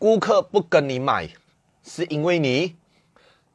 顾客不跟你买，是因为你。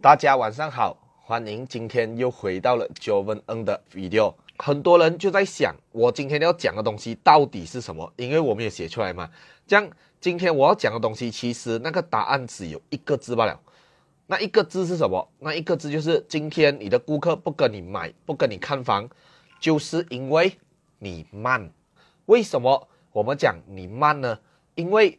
大家晚上好，欢迎今天又回到了 Joven N 的 video。很多人就在想，我今天要讲的东西到底是什么？因为我没有写出来嘛。这样，今天我要讲的东西，其实那个答案只有一个字罢了。那一个字是什么？那一个字就是今天你的顾客不跟你买，不跟你看房，就是因为你慢。为什么我们讲你慢呢？因为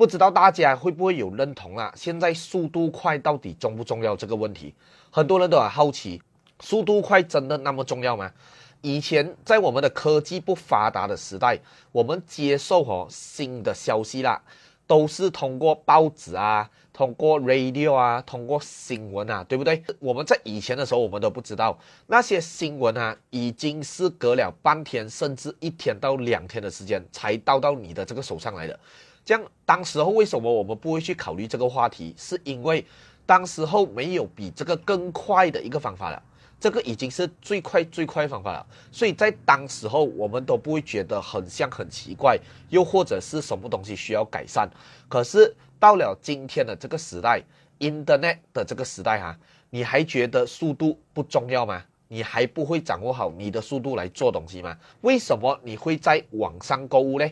不知道大家会不会有认同啊？现在速度快到底重不重要这个问题，很多人都很好奇，速度快真的那么重要吗？以前在我们的科技不发达的时代，我们接受哦新的消息啦，都是通过报纸啊，通过 radio 啊，通过新闻啊，对不对？我们在以前的时候，我们都不知道那些新闻啊，已经是隔了半天甚至一天到两天的时间才到到你的这个手上来的。这样，当时候为什么我们不会去考虑这个话题？是因为当时候没有比这个更快的一个方法了，这个已经是最快最快方法了。所以在当时候，我们都不会觉得很像很奇怪，又或者是什么东西需要改善。可是到了今天的这个时代，Internet 的这个时代哈，你还觉得速度不重要吗？你还不会掌握好你的速度来做东西吗？为什么你会在网上购物呢？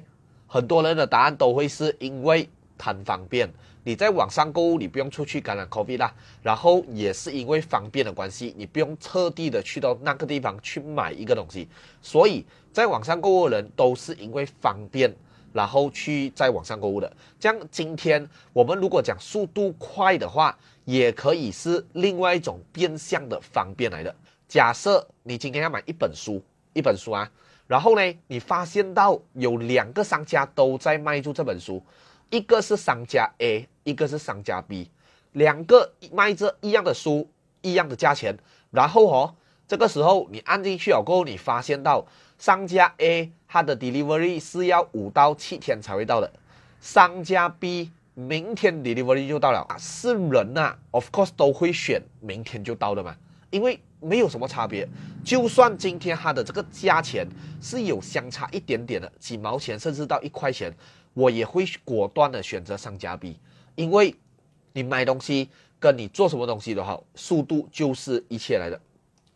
很多人的答案都会是因为贪方便，你在网上购物，你不用出去感染 COVID 啦。然后也是因为方便的关系，你不用特地的去到那个地方去买一个东西。所以在网上购物的人都是因为方便，然后去在网上购物的。这样今天我们如果讲速度快的话，也可以是另外一种变相的方便来的。假设你今天要买一本书，一本书啊。然后呢，你发现到有两个商家都在卖出这本书，一个是商家 A，一个是商家 B，两个卖着一样的书，一样的价钱。然后哦，这个时候你按进去了过后，你发现到商家 A 它的 delivery 是要五到七天才会到的，商家 B 明天 delivery 就到了啊。是人呐，of course 都会选明天就到的嘛，因为。没有什么差别，就算今天它的这个价钱是有相差一点点的几毛钱，甚至到一块钱，我也会果断的选择商家 B，因为你买东西跟你做什么东西都好，速度就是一切来的。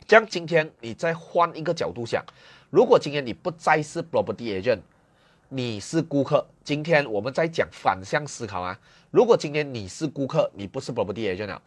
这样今天你再换一个角度想，如果今天你不再是 property agent，你是顾客，今天我们在讲反向思考啊，如果今天你是顾客，你不是 property agent 了。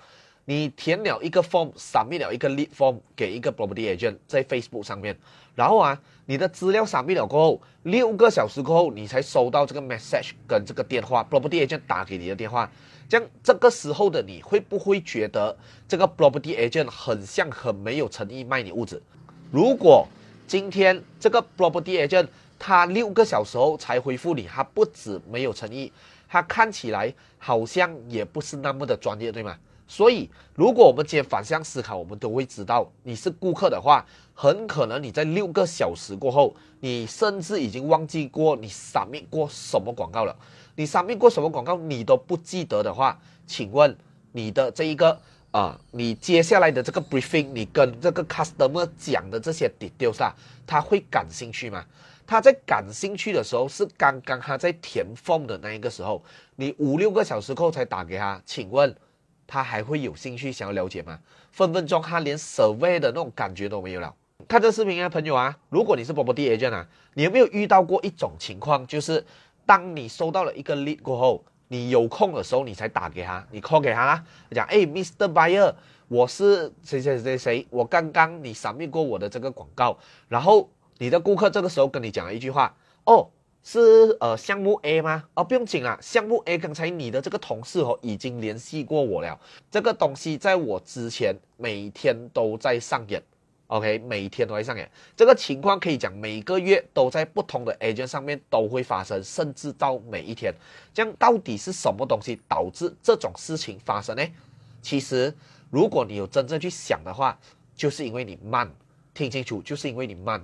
你填了一个 form，submit 了一个 lead form 给一个 property agent 在 Facebook 上面，然后啊，你的资料 submit 了过后，六个小时过后，你才收到这个 message 跟这个电话，property agent 打给你的电话，这样这个时候的你会不会觉得这个 property agent 很像很没有诚意卖你屋子？如果今天这个 property agent 他六个小时后才回复你，他不止没有诚意，他看起来好像也不是那么的专业，对吗？所以，如果我们今天反向思考，我们都会知道，你是顾客的话，很可能你在六个小时过后，你甚至已经忘记过你闪灭过什么广告了。你闪灭过什么广告，你都不记得的话，请问你的这一个啊，你接下来的这个 briefing，你跟这个 customer 讲的这些 details 啊，他会感兴趣吗？他在感兴趣的时候，是刚刚他在填 form 的那一个时候，你五六个小时后才打给他，请问？他还会有兴趣想要了解吗？分分钟他连 survey 的那种感觉都没有了。看这视频的朋友啊，如果你是 property agent 啊，你有没有遇到过一种情况，就是当你收到了一个 lead 过后，你有空的时候你才打给他，你 call 给他啦，讲哎，Mr. Buyer，我是谁谁谁谁，我刚刚你闪灭过我的这个广告，然后你的顾客这个时候跟你讲了一句话，哦。是呃项目 A 吗？哦，不用紧啦，项目 A 刚才你的这个同事哦已经联系过我了。这个东西在我之前每天都在上演，OK，每天都在上演。这个情况可以讲每个月都在不同的 agent 上面都会发生，甚至到每一天。这样到底是什么东西导致这种事情发生呢？其实如果你有真正去想的话，就是因为你慢。听清楚，就是因为你慢。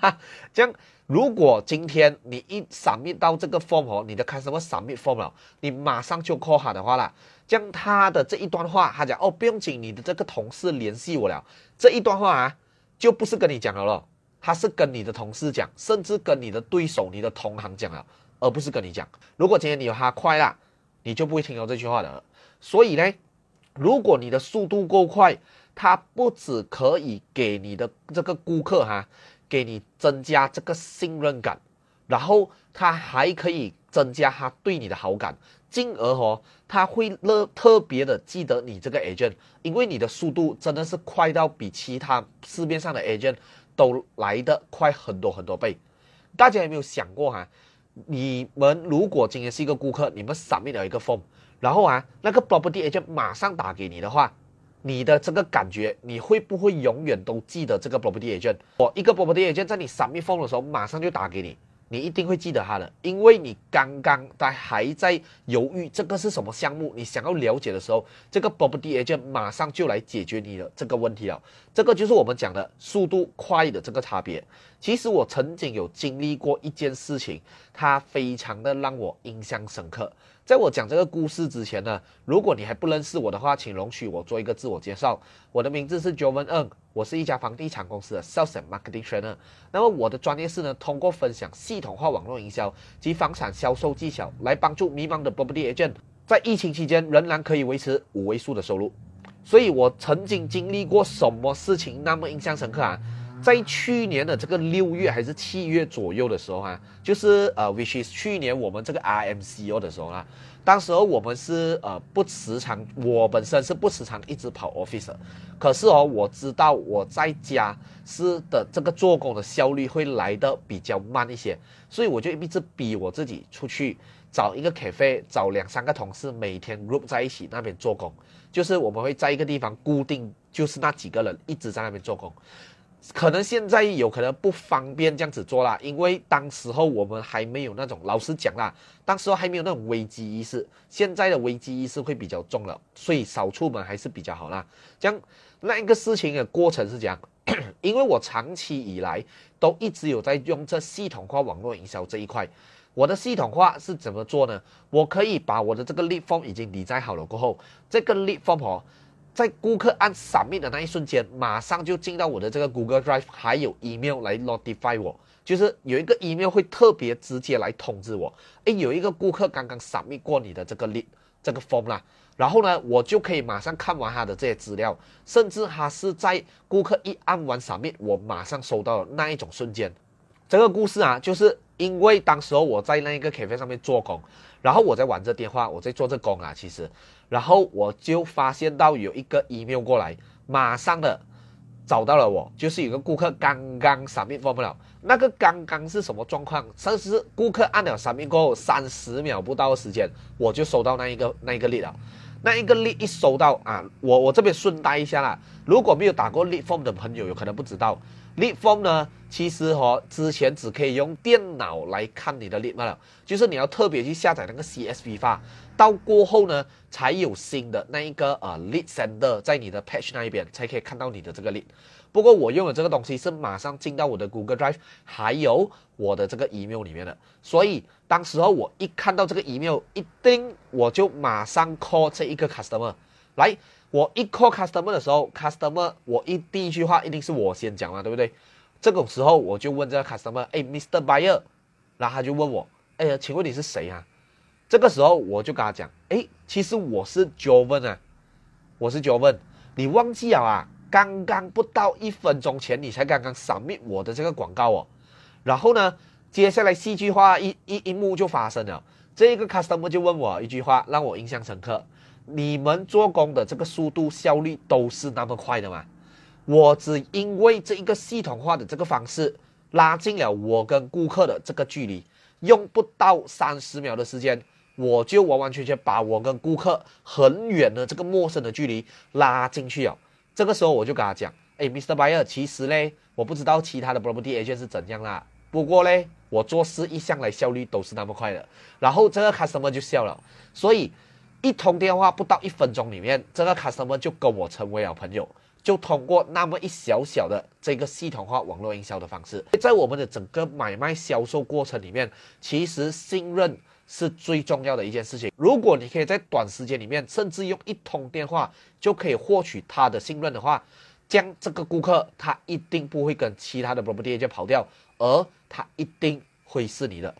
这样，如果今天你一扫描到这个 form 哦，你的 customer sami form 了，你马上就 call 他的话了，这样他的这一段话，他讲哦，不用紧，你的这个同事联系我了。这一段话啊，就不是跟你讲了咯，他是跟你的同事讲，甚至跟你的对手、你的同行讲了，而不是跟你讲。如果今天你有他快啦。你就不会听到这句话的。所以呢，如果你的速度够快，它不只可以给你的这个顾客哈，给你增加这个信任感，然后它还可以增加他对你的好感，进而哦，他会乐特别的记得你这个 agent，因为你的速度真的是快到比其他市面上的 agent 都来的快很多很多倍。大家有没有想过哈？你们如果今天是一个顾客，你们上面有一个 form，然后啊，那个 property agent 马上打给你的话，你的这个感觉，你会不会永远都记得这个 property agent？我一个 property agent 在你上面 form 的时候，马上就打给你。你一定会记得他的，因为你刚刚在还在犹豫这个是什么项目，你想要了解的时候，这个 property agent 马上就来解决你的这个问题了。这个就是我们讲的速度快的这个差别。其实我曾经有经历过一件事情，它非常的让我印象深刻。在我讲这个故事之前呢，如果你还不认识我的话，请容许我做一个自我介绍。我的名字是 Jovan Ng，我是一家房地产公司的 Sales and Marketing Trainer。那么我的专业是呢，通过分享系统化网络营销及房产销售技巧，来帮助迷茫的 Property Agent 在疫情期间仍然可以维持五位数的收入。所以我曾经经历过什么事情那么印象深刻啊？在去年的这个六月还是七月左右的时候啊，就是呃，which is 去年我们这个 RMCO 的时候啊，当时候我们是呃不时常，我本身是不时常一直跑 office，可是哦，我知道我在家是的这个做工的效率会来的比较慢一些，所以我就一直逼我自己出去找一个 cafe，找两三个同事每天 group 在一起那边做工，就是我们会在一个地方固定，就是那几个人一直在那边做工。可能现在有可能不方便这样子做啦，因为当时候我们还没有那种，老实讲啦，当时候还没有那种危机意识。现在的危机意识会比较重了，所以少出门还是比较好啦。这样那一个事情的过程是这样，因为我长期以来都一直有在用这系统化网络营销这一块。我的系统化是怎么做呢？我可以把我的这个 lead form 已经理在好了过后，这个 lead form 哦。在顾客按 submit 的那一瞬间，马上就进到我的这个 Google Drive，还有 email 来 notify 我，就是有一个 email 会特别直接来通知我，诶，有一个顾客刚刚 submit 过你的这个 lead 这个 form 啦，然后呢，我就可以马上看完他的这些资料，甚至他是在顾客一按完 submit，我马上收到的那一种瞬间。这个故事啊，就是因为当时候我在那一个 cafe 上面做工，然后我在玩这电话，我在做这工啊，其实，然后我就发现到有一个 email 过来，马上的找到了我，就是有个顾客刚刚 submit 不了，那个刚刚是什么状况？甚至顾客按了 submit 过后三十秒不到的时间，我就收到那一个那一个 lead 了，那一个 lead 一收到啊，我我这边顺带一下啦，如果没有打过 lead form 的朋友，有可能不知道。Lead form 呢，其实哈之前只可以用电脑来看你的 lead 了，就是你要特别去下载那个 CSV 发，到过后呢才有新的那一个呃 lead sender 在你的 page 那一边才可以看到你的这个 lead。不过我用的这个东西是马上进到我的 Google Drive，还有我的这个 email 里面的，所以当时候我一看到这个 email，一定我就马上 call 这一个 customer 来。我一 call customer 的时候，customer 我一第一句话一定是我先讲嘛，对不对？这种时候我就问这个 customer，哎，Mr. Buyer，然后他就问我，哎呀，请问你是谁啊？这个时候我就跟他讲，哎，其实我是 Jovan 啊，我是 Jovan，你忘记了啊？刚刚不到一分钟前你才刚刚扫灭我的这个广告哦。然后呢，接下来戏剧化一一一幕就发生了，这个 customer 就问我一句话，让我印象深刻。你们做工的这个速度效率都是那么快的吗？我只因为这一个系统化的这个方式，拉近了我跟顾客的这个距离，用不到三十秒的时间，我就完完全全把我跟顾客很远的这个陌生的距离拉进去了。这个时候我就跟他讲：“哎，Mr. Buyer，其实嘞，我不知道其他的 property agent 是怎样啦，不过嘞，我做事一向来效率都是那么快的。”然后这个 customer 就笑了，所以。一通电话不到一分钟里面，这个 customer 就跟我成为了朋友，就通过那么一小小的这个系统化网络营销的方式，在我们的整个买卖销售过程里面，其实信任是最重要的一件事情。如果你可以在短时间里面，甚至用一通电话就可以获取他的信任的话，将这个顾客他一定不会跟其他的 property 就跑掉，而他一定会是你的。